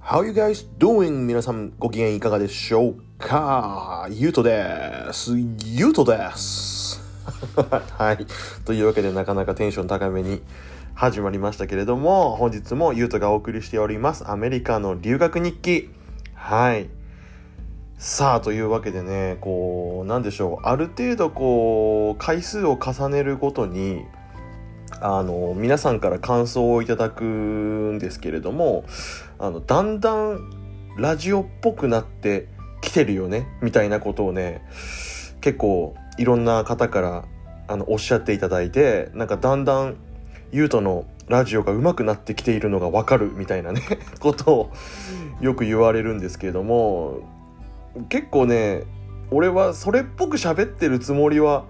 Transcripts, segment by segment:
How you guys doing? 皆さんご機嫌いかがでしょうか？ゆうとです。ゆうとです。はい。というわけでなかなかテンション高めに始まりましたけれども、本日もゆうとがお送りしております。アメリカの留学日記。はい。さあ、というわけでね、こう、なんでしょう。ある程度こう、回数を重ねるごとに、あの皆さんから感想をいただくんですけれどもあのだんだんラジオっぽくなってきてるよねみたいなことをね結構いろんな方からあのおっしゃっていただいてなんかだんだんゆうとのラジオが上手くなってきているのが分かるみたいなね ことをよく言われるんですけれども結構ね俺はそれっぽく喋ってるつもりは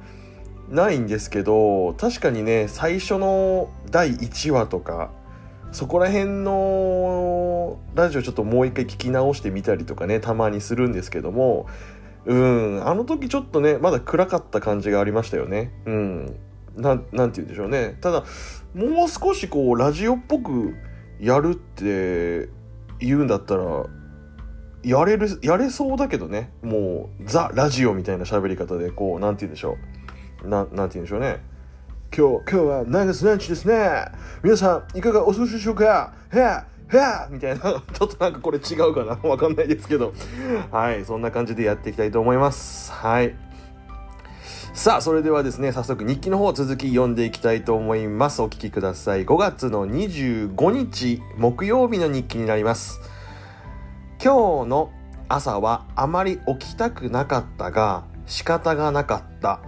ないんですけど確かにね最初の第1話とかそこら辺のラジオちょっともう一回聞き直してみたりとかねたまにするんですけどもうんあの時ちょっとねまだ暗かった感じがありましたよね。うん。なて言うんでしょうね。ただもう少しこうラジオっぽくやるって言うんだったらやれるやれそうだけどね。もうザ・ラジオみたいな喋り方でこう何て言うんでしょう。ななんて言うんでしょうね。今日今日は何月何日ですね。皆さんいかがお過ごしでしょうか？へはみたいな。ちょっとなんかこれ違うかな？わかんないですけど。はいそんな感じでやっていきたいと思います。はい。さあそれではですね早速日記の方続き読んでいきたいと思います。お聞きください。5月の25日木曜日の日記になります。今日の朝はあまり起きたくなかったが仕方がなかった。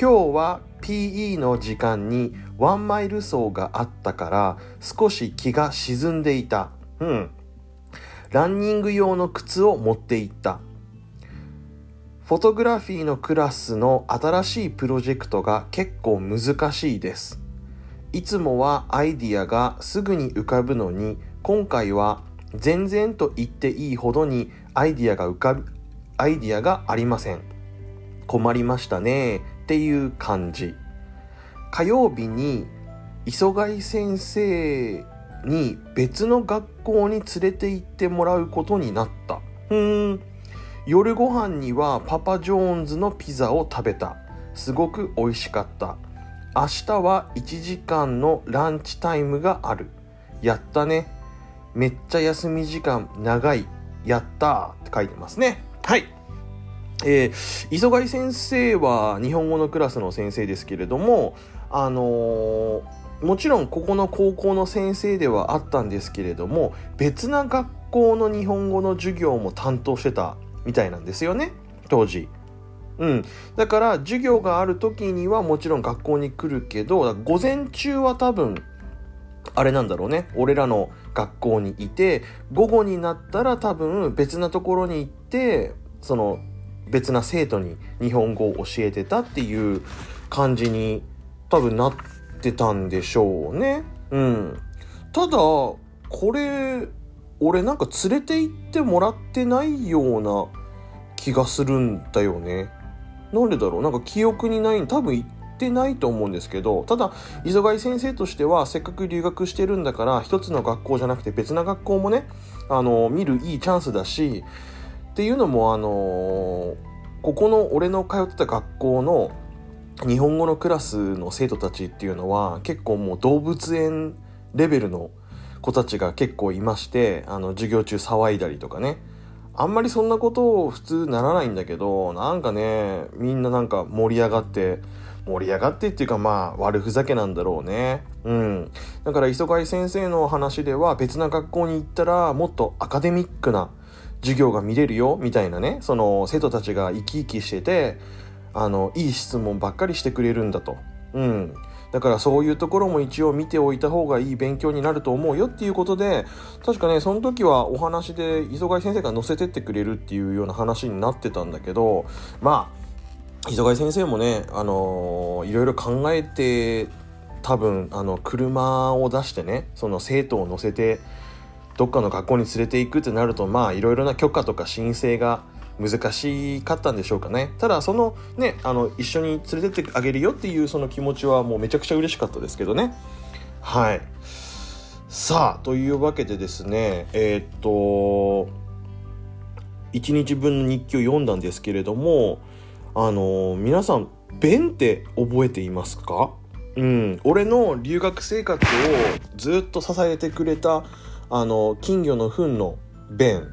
今日は PE の時間にワンマイル走があったから少し気が沈んでいた。うん。ランニング用の靴を持って行った。フォトグラフィーのクラスの新しいプロジェクトが結構難しいです。いつもはアイディアがすぐに浮かぶのに今回は全然と言っていいほどにアイディアが浮かびアイディアがありません。困りましたね。っていう感じ。火曜日に磯貝先生に別の学校に連れて行ってもらうことになった。うん。夜ご飯にはパパジョーンズのピザを食べた。すごく美味しかった。明日は1時間のランチタイムがある。やったね。めっちゃ休み時間長い。やったって書いてますね。はい。えー、磯貝先生は日本語のクラスの先生ですけれども、あのー、もちろんここの高校の先生ではあったんですけれども別な学校の日本語の授業も担当してたみたいなんですよね当時。うん、だから授業がある時にはもちろん学校に来るけど午前中は多分あれなんだろうね俺らの学校にいて午後になったら多分別なところに行ってその別な生徒に日本語を教えてたっていう感じに多分なってたんでしょうね。うん。ただ、これ、俺なんか連れて行ってもらってないような気がするんだよね。なんでだろう？なんか記憶にない、多分行ってないと思うんですけど、ただ、磯貝先生としてはせっかく留学してるんだから、一つの学校じゃなくて別な学校もね、あの、見るいいチャンスだし、っていうのもあの、ここの俺の通ってた学校の日本語のクラスの生徒たちっていうのは結構もう動物園レベルの子たちが結構いましてあの授業中騒いだりとかね。あんまりそんなことを普通ならないんだけどなんかねみんななんか盛り上がって盛り上がってっていうかまあ悪ふざけなんだろうね。うん。だから磯貝先生の話では別な学校に行ったらもっとアカデミックな授業が見れるよみたいなねその生徒たちが生き生きしててあのいい質問ばっかりしてくれるんだと。うんだからそういうところも一応見ておいた方がいい勉強になると思うよっていうことで確かねその時はお話で磯貝先生が載せてってくれるっていうような話になってたんだけどまあ磯貝先生もねあのー、いろいろ考えて多分あの車を出してねその生徒を乗せてどっかの学校に連れて行くってなるとまあいろいろな許可とか申請が難しかったんでしょうかね。ただそのねあの一緒に連れてってあげるよっていうその気持ちはもうめちゃくちゃ嬉しかったですけどね。はい。さあというわけでですねえー、っと1日分の日記を読んだんですけれどもあの皆さん弁って覚えていますか？うん。俺の留学生活をずっと支えてくれたあの金魚の糞の弁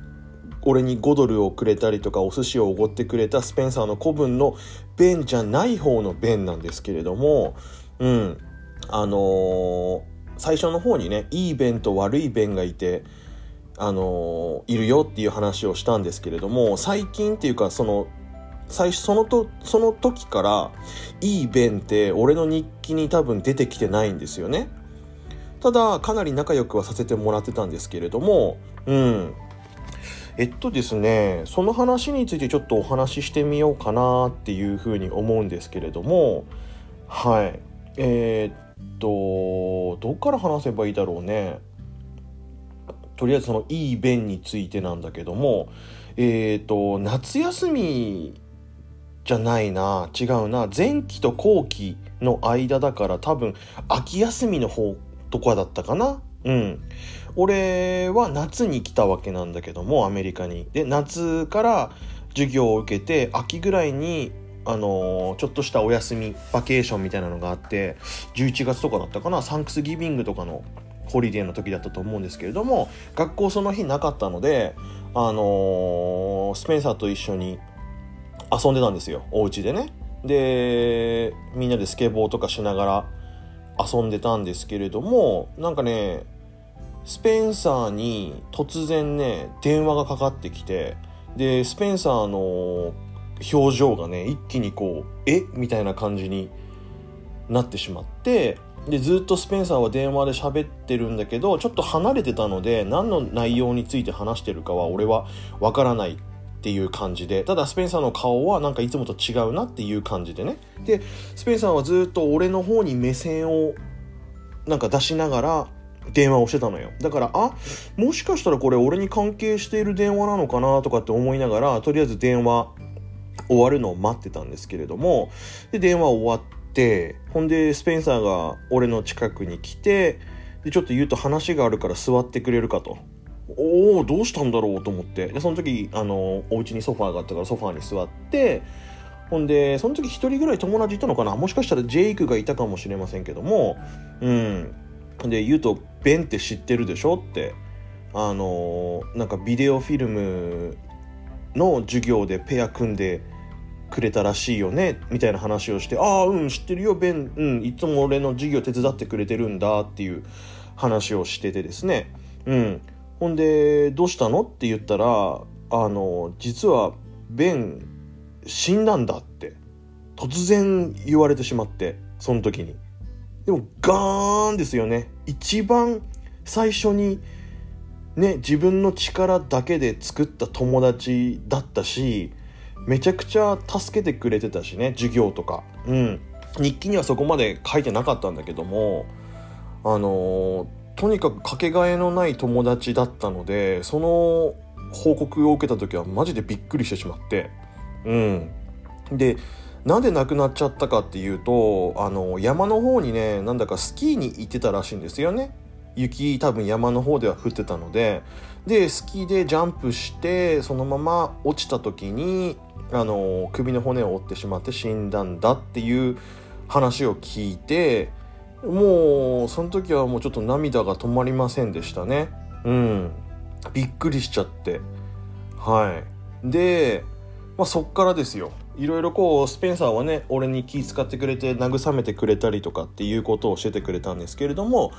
俺に5ドルをくれたりとかお寿司をおごってくれたスペンサーの子分の弁じゃない方の弁なんですけれどもうん。あのー、最初の方にねいい弁と悪い弁がいてあのー、いるよっていう話をしたんですけれども最近っていうかその最初そのとその時からいい弁って俺の日記に多分出てきてないんですよね。ただかなり仲良くはさせてもらってたんですけれどもうん。えっとですねその話についてちょっとお話ししてみようかなっていうふうに思うんですけれどもはい。えー、っとどっから話せばいいだろうね。とりあえずそのいい弁についてなんだけどもえー、っと夏休みじゃないな。違うな。前期と後期の間だから多分秋休みの方とかだったかな？うん。俺は夏に来たわけなんだけどもアメリカに。で夏から授業を受けて秋ぐらいにあのー、ちょっとしたお休みバケーションみたいなのがあって11月とかだったかな？サンクスギビングとかのホリデーの時だったと思うんですけれども学校その日なかったのであのー、スペンサーと一緒に遊んでたんですよ。お家でね。でみんなでスケボーとかしながら遊んでたんですけれどもなんかねスペンサーに突然ね電話がかかってきてでスペンサーの表情がね一気にこうえ？みたいな感じになってしまってでずっとスペンサーは電話で喋ってるんだけどちょっと離れてたので何の内容について話してるかは俺はわからないっていう感じでただスペンサーの顔はなんかいつもと違うなっていう感じでね。でスペンサーはずっと俺の方に目線をなんか出しながら電話をしてたのよ。だからあもしかしたらこれ俺に関係している電話なのかなとかって思いながらとりあえず電話終わるのを待ってたんですけれども。で電話終わってほんでスペンサーが俺の近くに来てでちょっと言うと話があるから座ってくれるかと。おおどうしたんだろうと思って。でその時あのお家にソファーがあったからソファーに座ってほんでその時1人ぐらい友達いたのかな。もしかしたらジェイクがいたかもしれませんけどもうん。で言うと「ベンって知ってるでしょ?」って。あのなんかビデオフィルムの授業でペア組んでくれたらしいよねみたいな話をして「ああうん知ってるよベン、うん、いつも俺の授業手伝ってくれてるんだ」っていう話をしててですね。うん。ほんで「どうしたの?」って言ったらあの実はベン死んだんだって突然言われてしまってその時に。でもガーンですよね。一番最初にね自分の力だけで作った友達だったしめちゃくちゃ助けてくれてたしね授業とか。うん。日記にはそこまで書いてなかったんだけどもあのー、とにかくかけがえのない友達だったのでその報告を受けた時はマジでびっくりしてしまって。うん。でなんで亡くなっちゃったかっていうとあの山の方にねなんだかスキーに行ってたらしいんですよね。雪多分山の方では降ってたので。でスキーでジャンプしてそのまま落ちた時にあの首の骨を折ってしまって死んだんだっていう話を聞いてもうその時はもうちょっと涙が止まりませんでしたね。うん。びっくりしちゃって。はい。で、まあ、そっからですよ。いろいろこうスペンサーはね俺に気遣ってくれて慰めてくれたりとかっていうことを教えてくれたんですけれども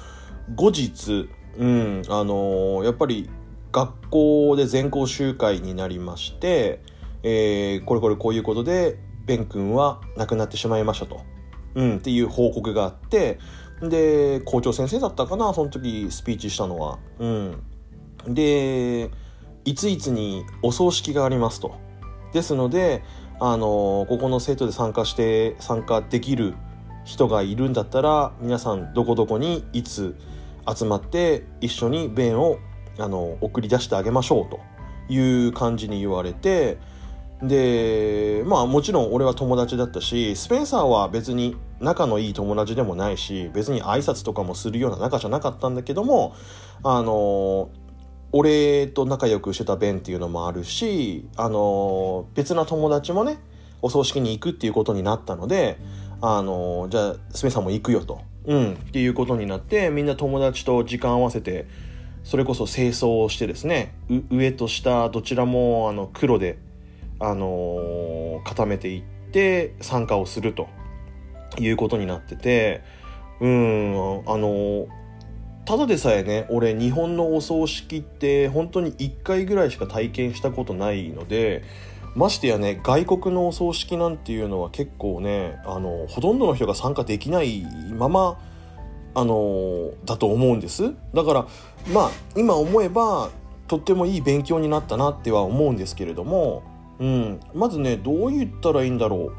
後日うんあのー、やっぱり学校で全校集会になりまして、えー、これこれこういうことでベン君は亡くなってしまいましたと、うん、っていう報告があってで校長先生だったかなその時スピーチしたのは。うん、でいついつにお葬式がありますと。ですのであのここの生徒で参加して参加できる人がいるんだったら皆さんどこどこにいつ集まって一緒に弁をあの送り出してあげましょうという感じに言われてでまあもちろん俺は友達だったしスペンサーは別に仲のいい友達でもないし別に挨拶とかもするような仲じゃなかったんだけどもあの俺と仲良くしてたベンっていうのもあるしあの別な友達もねお葬式に行くっていうことになったのであのじゃあすみさんも行くよと、うん、っていうことになってみんな友達と時間合わせてそれこそ清掃をしてですね上と下どちらもあの黒で、あの固めていって参加をするということになっててうんあのただでさえね俺日本のお葬式って本当に1回ぐらいしか体験したことないのでましてやね外国のお葬式なんていうのは結構ねあのほとんどの人が参加できないままあのだと思うんです。だからまあ今思えばとってもいい勉強になったなっては思うんですけれども、うん、まずねどう言ったらいいんだろう。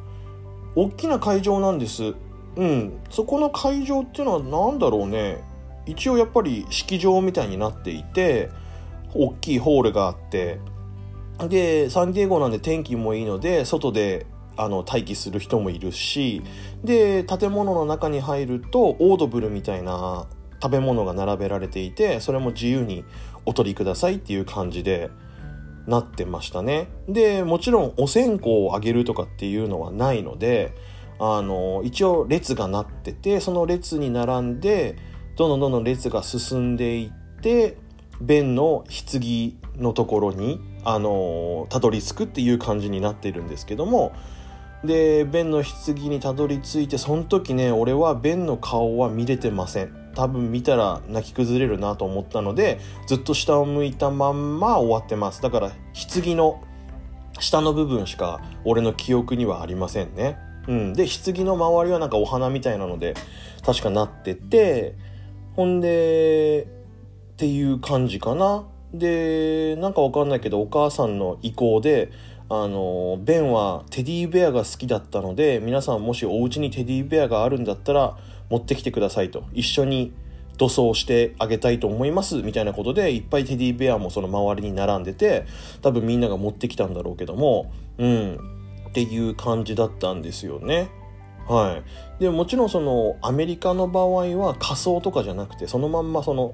大きな会場なんです。うん。そこの会場っていうのは何だろうね。一応やっぱり式場みたいになっていて大きいホールがあって。でサンディエゴなんで天気もいいので外であの待機する人もいるし。で建物の中に入るとオードブルみたいな食べ物が並べられていてそれも自由にお取りくださいっていう感じで。なってましたね。でもちろんお線香をあげるとかっていうのはないのであの一応列がなっててその列に並んでどんどんどんどん列が進んでいって弁の棺のところにあのたどり着くっていう感じになってるんですけどもでベンの棺にたどり着いてその時ね俺はベンの顔は見れてません。多分見たら泣き崩れるなと思ったのでずっと下を向いたまんま終わってます。だから棺の下の部分しか俺の記憶にはありませんね。うん。で棺の周りはなんかお花みたいなので確かなっててほんでっていう感じかな。でなんかわかんないけどお母さんの意向であのベンはテディベアが好きだったので皆さんもしお家にテディベアがあるんだったら持ってきてくださいと。一緒に塗装してあげたいと思います。みたいなことでいっぱいテディベアもその周りに並んでて多分みんなが持ってきたんだろうけどもうん。っていう感じだったんですよね。はい、でもちろんそのアメリカの場合は仮装とかじゃなくてそのまんまその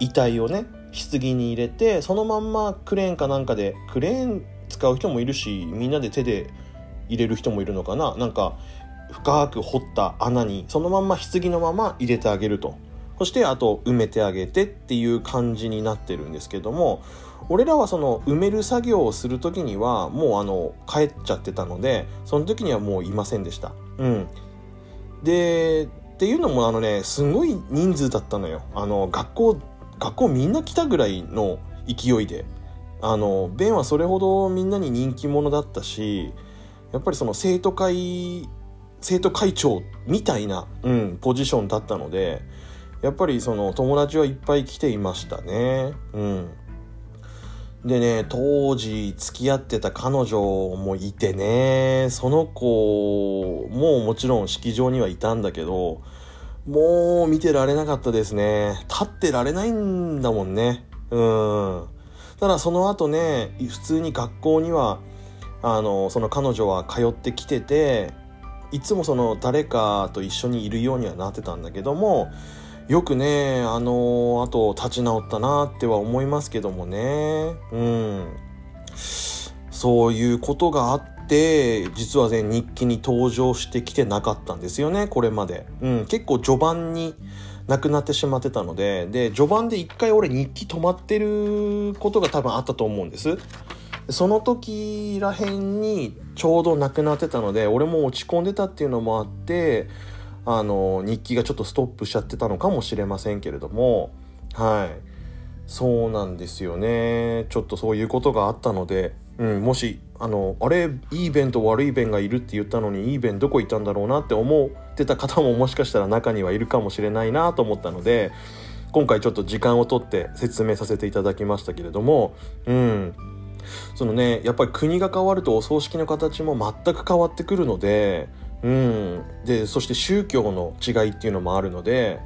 遺体をね棺に入れてそのまんまクレーンかなんかでクレーン使う人もいるしみんなで手で入れる人もいるのかな。なんか深く掘った穴にそのまんま棺のまま入れてあげると。そしてあと埋めてあげてっていう感じになってるんですけども俺らはその埋める作業をする時にはもうあの帰っちゃってたのでその時にはもういませんでした。うん。でっていうのもあのねすごい人数だったのよ。あの学校学校みんな来たぐらいの勢いで。あのベンはそれほどみんなに人気者だったしやっぱりその生徒会生徒会長みたいな、うん、ポジションだったのでやっぱりその友達はいっぱい来ていましたね。うん、でね当時付き合ってた彼女もいてねその子ももちろん式場にはいたんだけどもう見てられなかったですね。立ってられないんだもんね。うん。ただその後ね普通に学校にはあのその彼女は通ってきてていつもその誰かと一緒にいるようにはなってたんだけどもよくねあのあと立ち直ったなっては思いますけどもね。うん。そういうことがあって実はね日記に登場してきてなかったんですよねこれまで、うん、結構序盤になくなってしまってたので。で序盤で一回俺日記止まってることが多分あったと思うんです。その時らへんにちょうどなくなってたので俺も落ち込んでたっていうのもあってあの日記がちょっとストップしちゃってたのかもしれませんけれどもはい。そうなんですよね。ちょっとそういうことがあったので、うん、もしあのあれいい弁と悪い弁がいるって言ったのにいい弁どこ行ったんだろうなって思ってた方ももしかしたら中にはいるかもしれないなと思ったので今回ちょっと時間をとって説明させていただきましたけれどもうん。そのねやっぱり国が変わるとお葬式の形も全く変わってくるのでうん。でそして宗教の違いっていうのもあるので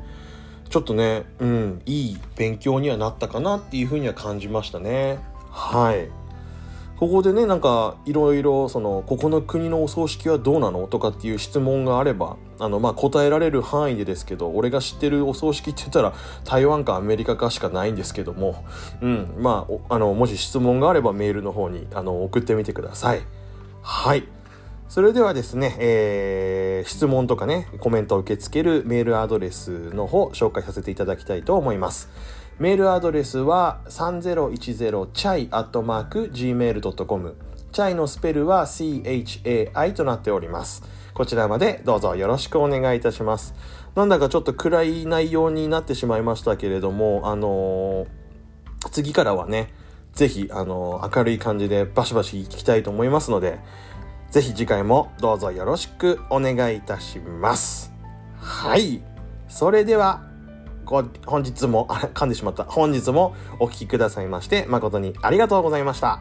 ちょっとねうんいい勉強にはなったかなっていうふうには感じましたね。はい。ここでねなんかいろいろそのここの国のお葬式はどうなのとかっていう質問があればあの、まあ、答えられる範囲でですけど、俺が知ってるお葬式って言ったら、台湾かアメリカかしかないんですけども、うん、まあ、あの、もし質問があればメールの方に、あの、送ってみてください。はい。それではですね、えー、質問とかね、コメントを受け付けるメールアドレスの方、紹介させていただきたいと思います。メールアドレスは 3010chai.gmail.com チャイのスペルは CHAI となっております。こちらまでどうぞよろしくお願いいたします。なんだかちょっと暗い内容になってしまいましたけれども、あのー、次からはね、ぜひ、あのー、明るい感じでバシバシいきたいと思いますので、ぜひ次回もどうぞよろしくお願いいたします。はい。それでは、本日も、あ、噛んでしまった。本日もお聴きくださいまして誠にありがとうございました。